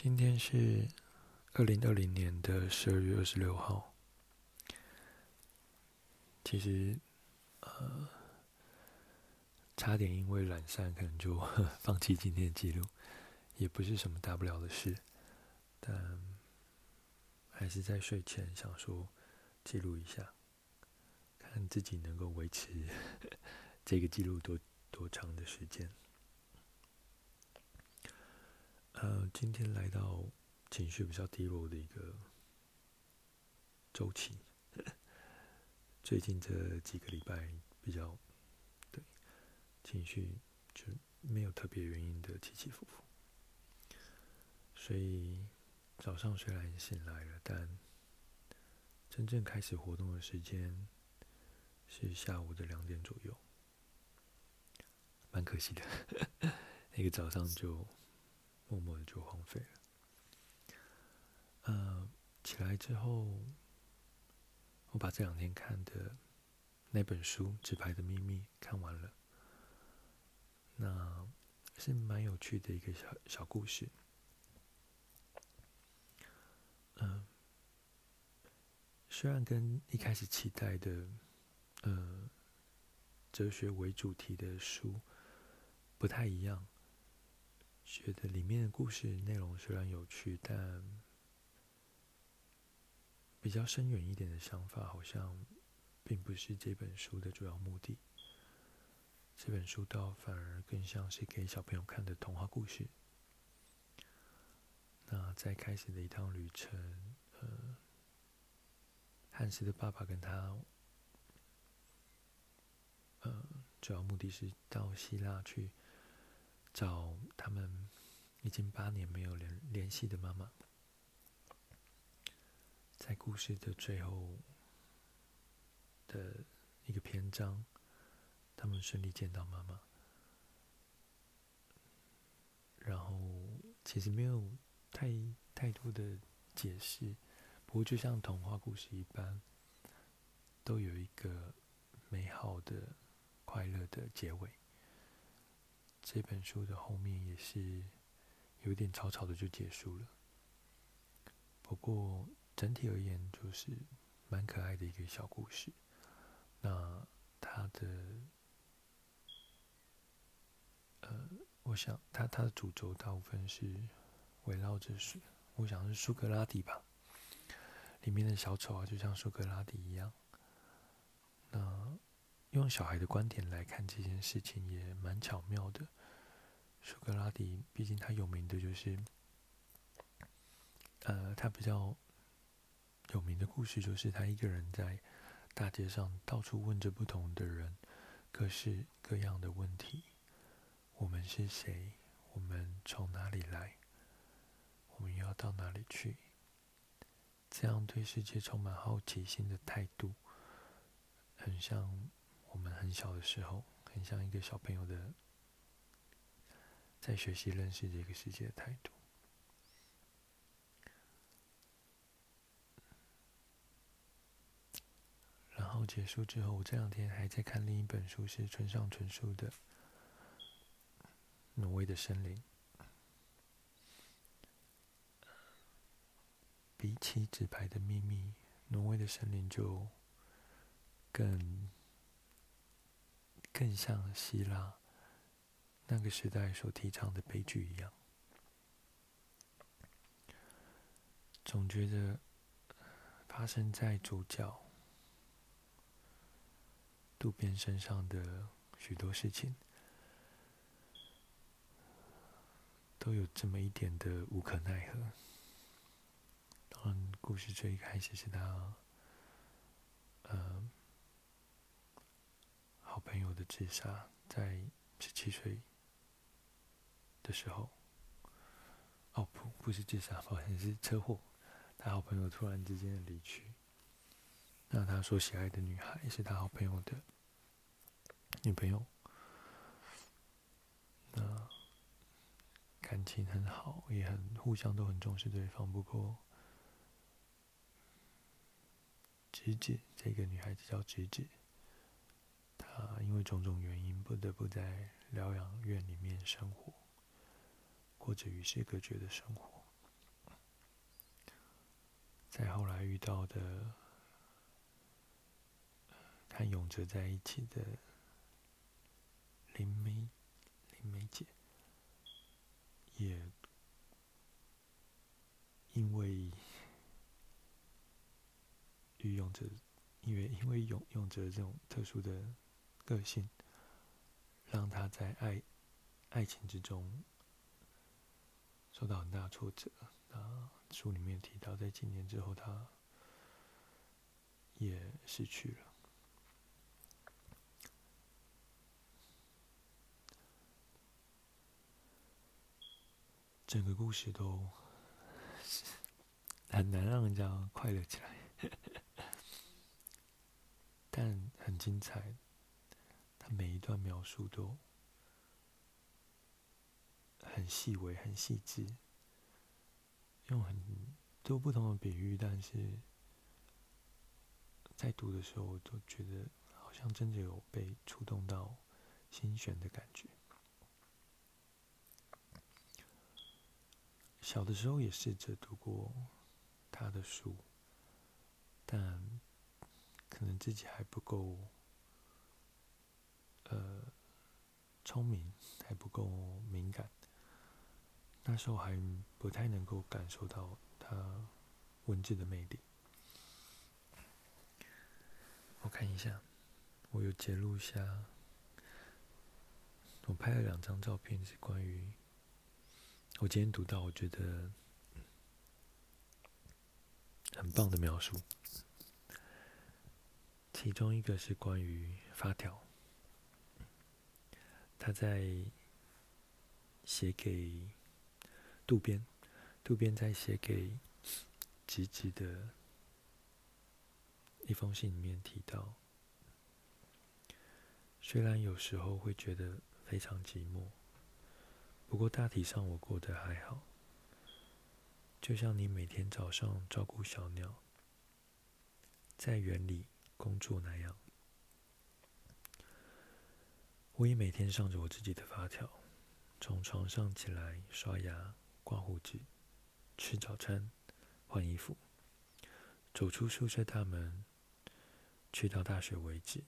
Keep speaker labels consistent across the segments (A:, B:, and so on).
A: 今天是二零二零年的十二月二十六号。其实，呃，差点因为懒散，可能就 放弃今天的记录，也不是什么大不了的事，但还是在睡前想说记录一下，看自己能够维持 这个记录多多长的时间。呃，今天来到情绪比较低落的一个周期，最近这几个礼拜比较对情绪就没有特别原因的起起伏伏，所以早上虽然醒来了，但真正开始活动的时间是下午的两点左右，蛮可惜的，那个早上就。默默的就荒废了。呃，起来之后，我把这两天看的那本书《纸牌的秘密》看完了，那是蛮有趣的一个小小故事。嗯、虽然跟一开始期待的，呃，哲学为主题的书不太一样。觉得里面的故事内容虽然有趣，但比较深远一点的想法，好像并不是这本书的主要目的。这本书倒反而更像是给小朋友看的童话故事。那在开始的一趟旅程，呃，汉斯的爸爸跟他，呃，主要目的是到希腊去。找他们已经八年没有联联系的妈妈，在故事的最后的一个篇章，他们顺利见到妈妈，然后其实没有太太多的解释，不过就像童话故事一般，都有一个美好的、快乐的结尾。这本书的后面也是有点草草的就结束了，不过整体而言就是蛮可爱的一个小故事。那他的呃，我想他他的主轴大部分是围绕着是，我想是苏格拉底吧，里面的小丑啊，就像苏格拉底一样。那用小孩的观点来看这件事情也蛮巧妙的。苏格拉底，毕竟他有名的就是，呃，他比较有名的故事就是他一个人在大街上到处问着不同的人各式各样的问题：我们是谁？我们从哪里来？我们要到哪里去？这样对世界充满好奇心的态度，很像我们很小的时候，很像一个小朋友的。在学习认识这个世界的态度。然后结束之后，我这两天还在看另一本书，是村上春树的《挪威的森林》。比起《纸牌的秘密》，《挪威的森林》就更更像希腊。那个时代所提倡的悲剧一样，总觉得发生在主角渡边身上的许多事情，都有这么一点的无可奈何。当然，故事最开始是他，呃，好朋友的自杀，在十七岁。的时候，哦不，不是自杀，好像是车祸。他好朋友突然之间的离去，那他所喜爱的女孩是他好朋友的女朋友，那感情很好，也很互相都很重视对方。不过，直子这个女孩子叫直子，她因为种种原因不得不在疗养院里面生活。过着与世隔绝的生活，在后来遇到的和永哲在一起的林梅林梅姐，也因为与永哲，因为因为永永哲这种特殊的个性，让他在爱爱情之中受到很大挫折。那书里面提到，在几年之后，他也失去了。整个故事都很难让人家快乐起来，但很精彩。他每一段描述都很细微、很细致，用很多不同的比喻，但是在读的时候，我都觉得好像真的有被触动到心弦的感觉。小的时候也试着读过他的书，但可能自己还不够，呃，聪明，还不够敏感。那时候还不太能够感受到他文字的魅力。我看一下，我有截录下，我拍了两张照片，是关于。我今天读到，我觉得很棒的描述。其中一个是关于发条，他在写给渡边，渡边在写给吉吉的一封信里面提到，虽然有时候会觉得非常寂寞。不过大体上我过得还好，就像你每天早上照顾小鸟，在园里工作那样，我也每天上着我自己的发条，从床上起来刷牙、刮胡子、吃早餐、换衣服，走出宿舍大门，去到大学为止。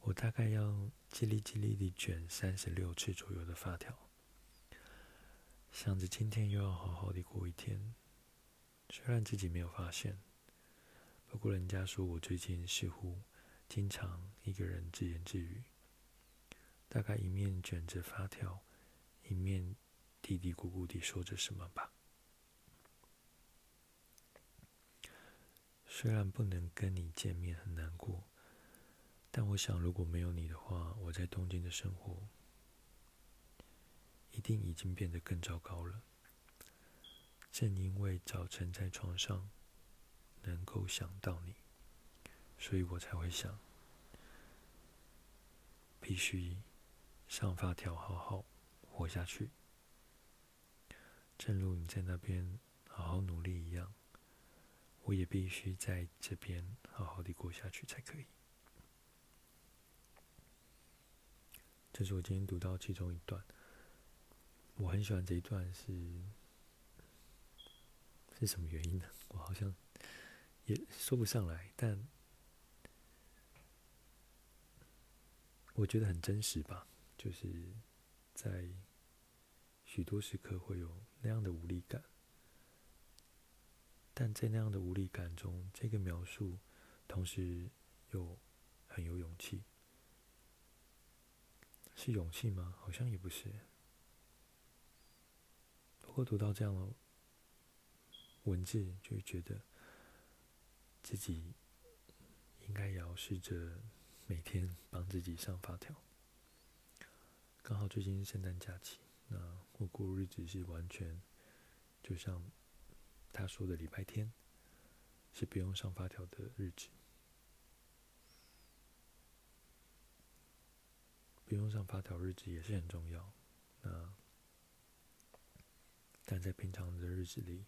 A: 我大概要叽里叽里地卷三十六次左右的发条，想着今天又要好好的过一天。虽然自己没有发现，不过人家说我最近似乎经常一个人自言自语，大概一面卷着发条，一面嘀嘀咕咕地说着什么吧。虽然不能跟你见面，很难过。但我想，如果没有你的话，我在东京的生活一定已经变得更糟糕了。正因为早晨在床上能够想到你，所以我才会想，必须上发条，好好活下去。正如你在那边好好努力一样，我也必须在这边好好的过下去才可以。这是我今天读到其中一段，我很喜欢这一段是，是什么原因呢？我好像也说不上来，但我觉得很真实吧，就是在许多时刻会有那样的无力感，但在那样的无力感中，这个描述同时又很有勇气。是勇气吗？好像也不是。不过读到这样的文字，就会觉得自己应该也要试着每天帮自己上发条。刚好最近是圣诞假期，那我过日子是完全就像他说的礼拜天，是不用上发条的日子。不用上发条日子也是很重要。那但在平常的日子里，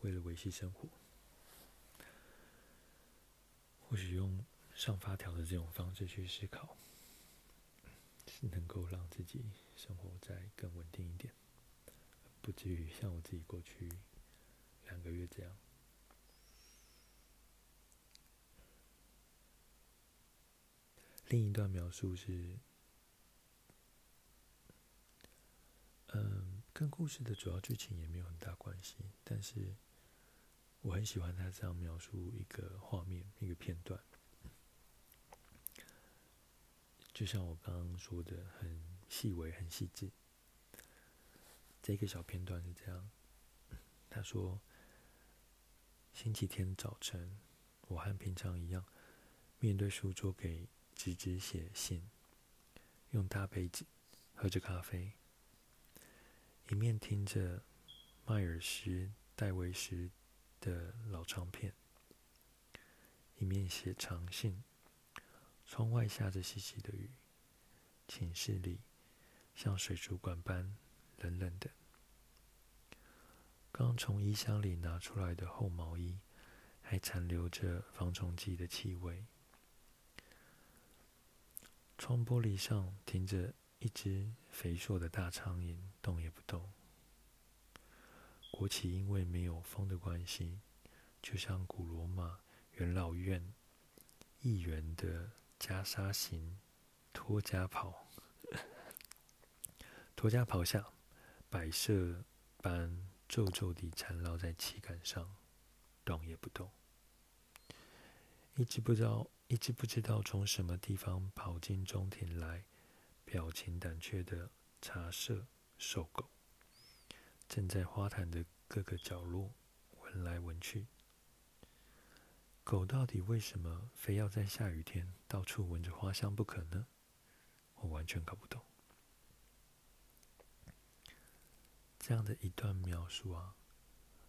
A: 为了维系生活，或许用上发条的这种方式去思考，是能够让自己生活再更稳定一点。不至于像我自己过去两个月这样。另一段描述是，嗯，跟故事的主要剧情也没有很大关系，但是我很喜欢他这样描述一个画面、一个片段，就像我刚刚说的，很细微、很细致。这个小片段是这样，他说：“星期天早晨，我和平常一样，面对书桌给。”直直写信，用大杯子喝着咖啡，一面听着迈尔斯·戴维斯的老唱片，一面写长信。窗外下着淅淅的雨，寝室里像水族馆般冷冷的。刚从衣箱里拿出来的厚毛衣，还残留着防虫剂的气味。窗玻璃上停着一只肥硕的大苍蝇，动也不动。国旗因为没有风的关系，就像古罗马元老院议员的袈裟型托家袍，脱袈袍下摆设般皱皱地缠绕在旗杆上，动也不动。一直不知道。一只不知道从什么地方跑进中庭来、表情胆怯的茶色瘦狗，正在花坛的各个角落闻来闻去。狗到底为什么非要在下雨天到处闻着花香不可呢？我完全搞不懂。这样的一段描述啊，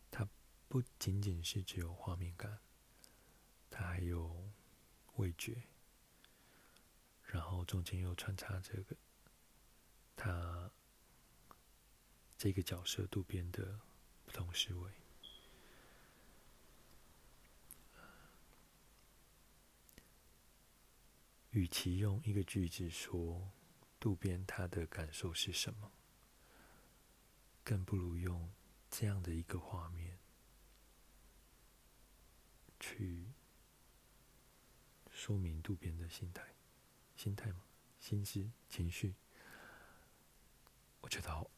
A: 它不仅仅是只有画面感，它还有。味觉，然后中间又穿插这个他这个角色渡边的不同思维。与其用一个句子说渡边他的感受是什么，更不如用这样的一个画面去。说明渡边的心态，心态吗？心思、情绪，我觉得好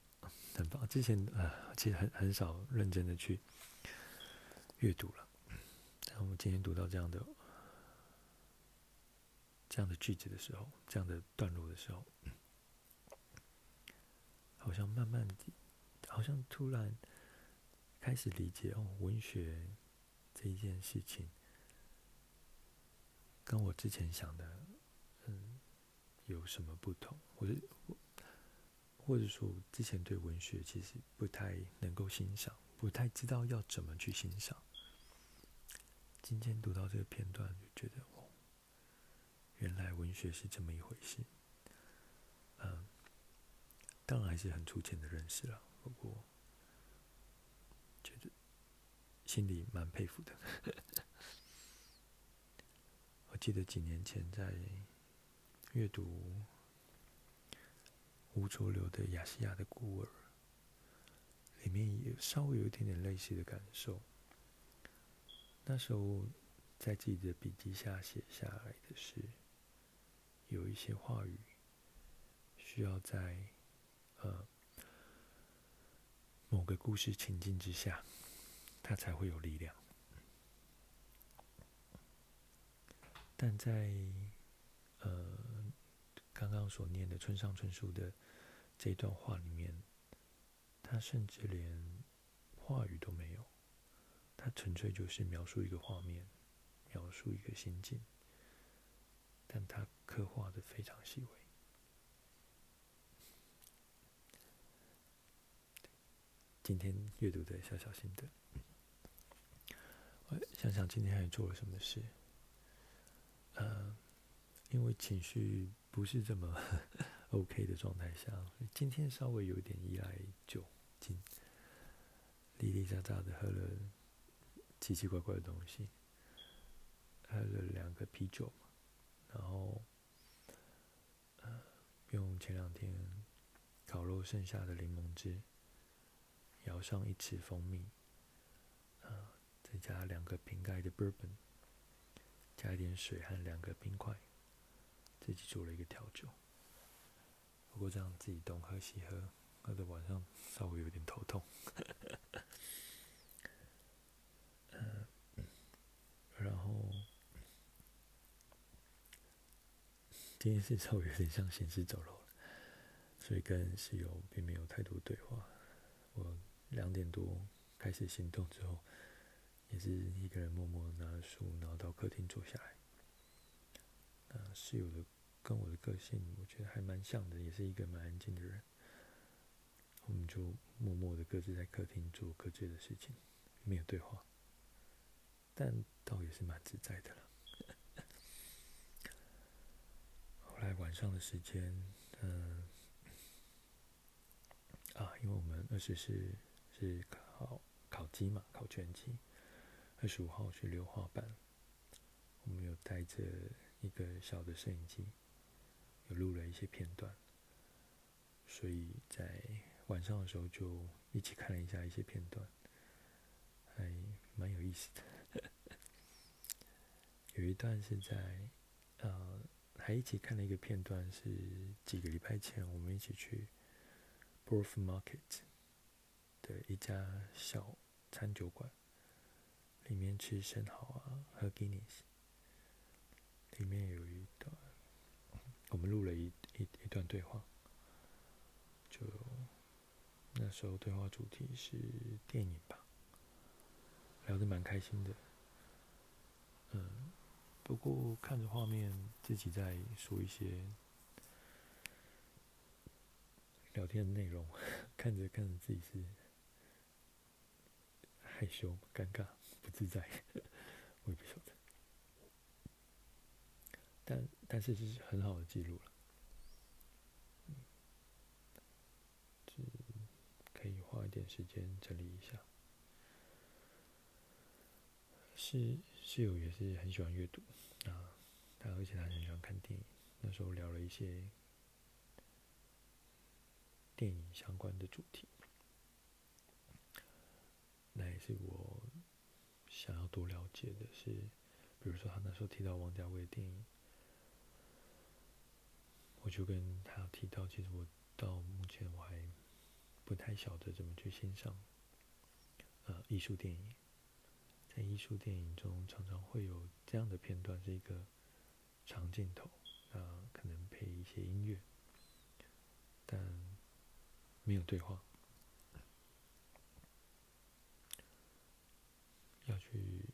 A: 很棒。之前啊，其实很很少认真的去阅读了。然后我今天读到这样的这样的句子的时候，这样的段落的时候，好像慢慢的，好像突然开始理解哦，文学这一件事情。跟我之前想的，嗯，有什么不同？或者，或者说，之前对文学其实不太能够欣赏，不太知道要怎么去欣赏。今天读到这个片段，就觉得，原来文学是这么一回事。嗯，当然还是很粗浅的认识了，不过觉得心里蛮佩服的。我记得几年前在阅读吴浊流的《亚细亚的孤儿》，里面也稍微有一点点类似的感受。那时候在自己的笔记下写下来的是，有一些话语需要在呃某个故事情境之下，它才会有力量。但在呃刚刚所念的村上春树的这段话里面，他甚至连话语都没有，他纯粹就是描述一个画面，描述一个心境，但他刻画的非常细微。今天阅读的小小心得，我想想今天还做了什么事。呃，因为情绪不是这么 OK 的状态下，今天稍微有点依赖酒精，叽叽喳喳的喝了奇奇怪怪的东西，喝了两个啤酒，然后呃，用前两天烤肉剩下的柠檬汁舀上一匙蜂蜜，呃，再加两个瓶盖的 bourbon，加一点水和两个冰块，自己做了一个调酒。不过这样自己东喝西喝，喝的晚上稍微有点头痛。然后今天是稍微有点像行尸走肉了。所以跟室友并没有太多对话。我两点多开始行动之后，也是一个人默默拿着书，然后到客厅坐下来。那，室友的跟我的个性，我觉得还蛮像的，也是一个蛮安静的人。我们就默默的各自在客厅做各自的事情，没有对话，但倒也是蛮自在的了。后来晚上的时间，嗯、啊，因为我们二十四是考考机嘛，考全机，二十五号去溜滑板，我们有带着一个小的摄影机，有录了一些片段，所以在晚上的时候就一起看了一下一些片段，还蛮有意思的。有一段是在呃，还一起看了一个片段，是几个礼拜前我们一起去。Borough Market 的一家小餐酒馆，里面吃生蚝啊，喝 Guinness。里面有一段，我们录了一一一段对话，就那时候对话主题是电影吧，聊得蛮开心的。不过看着画面，自己在说一些。聊天的内容，看着看着自己是害羞、尴尬、不自在，我也不晓得。但但是是很好的记录了，可以花一点时间整理一下。是室友也是很喜欢阅读啊，他而且他很喜欢看电影。那时候聊了一些。电影相关的主题，那也是我想要多了解的是，比如说他那时候提到王家卫的电影，我就跟他提到，其实我到目前我还不太晓得怎么去欣赏呃艺术电影，在艺术电影中常常会有这样的片段，是一个长镜头，啊，可能配一些音乐，但。没有对话，要去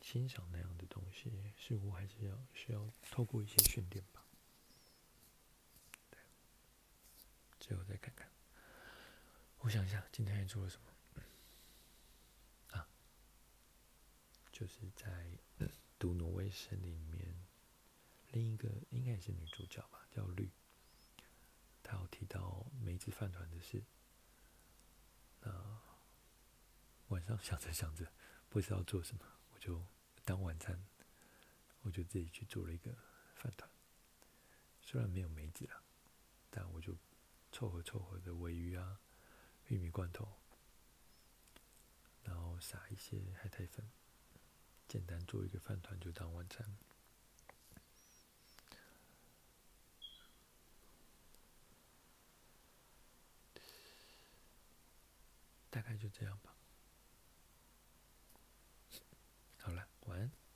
A: 欣赏那样的东西，似乎还是要需要透过一些训练吧。最后再看看，我想一下，今天还做了什么？就是在读《挪威森林》里面，另一个应该也是女主角吧，叫绿。他有提到梅子饭团的事，那晚上 想着想着，不知道做什么，我就当晚餐，我就自己去做了一个饭团。虽然没有梅子了，但我就凑合凑合的鮪鱼啊、玉米罐头，然后撒一些海苔粉，简单做一个饭团就当晚餐。大概就这样吧。好了晚安。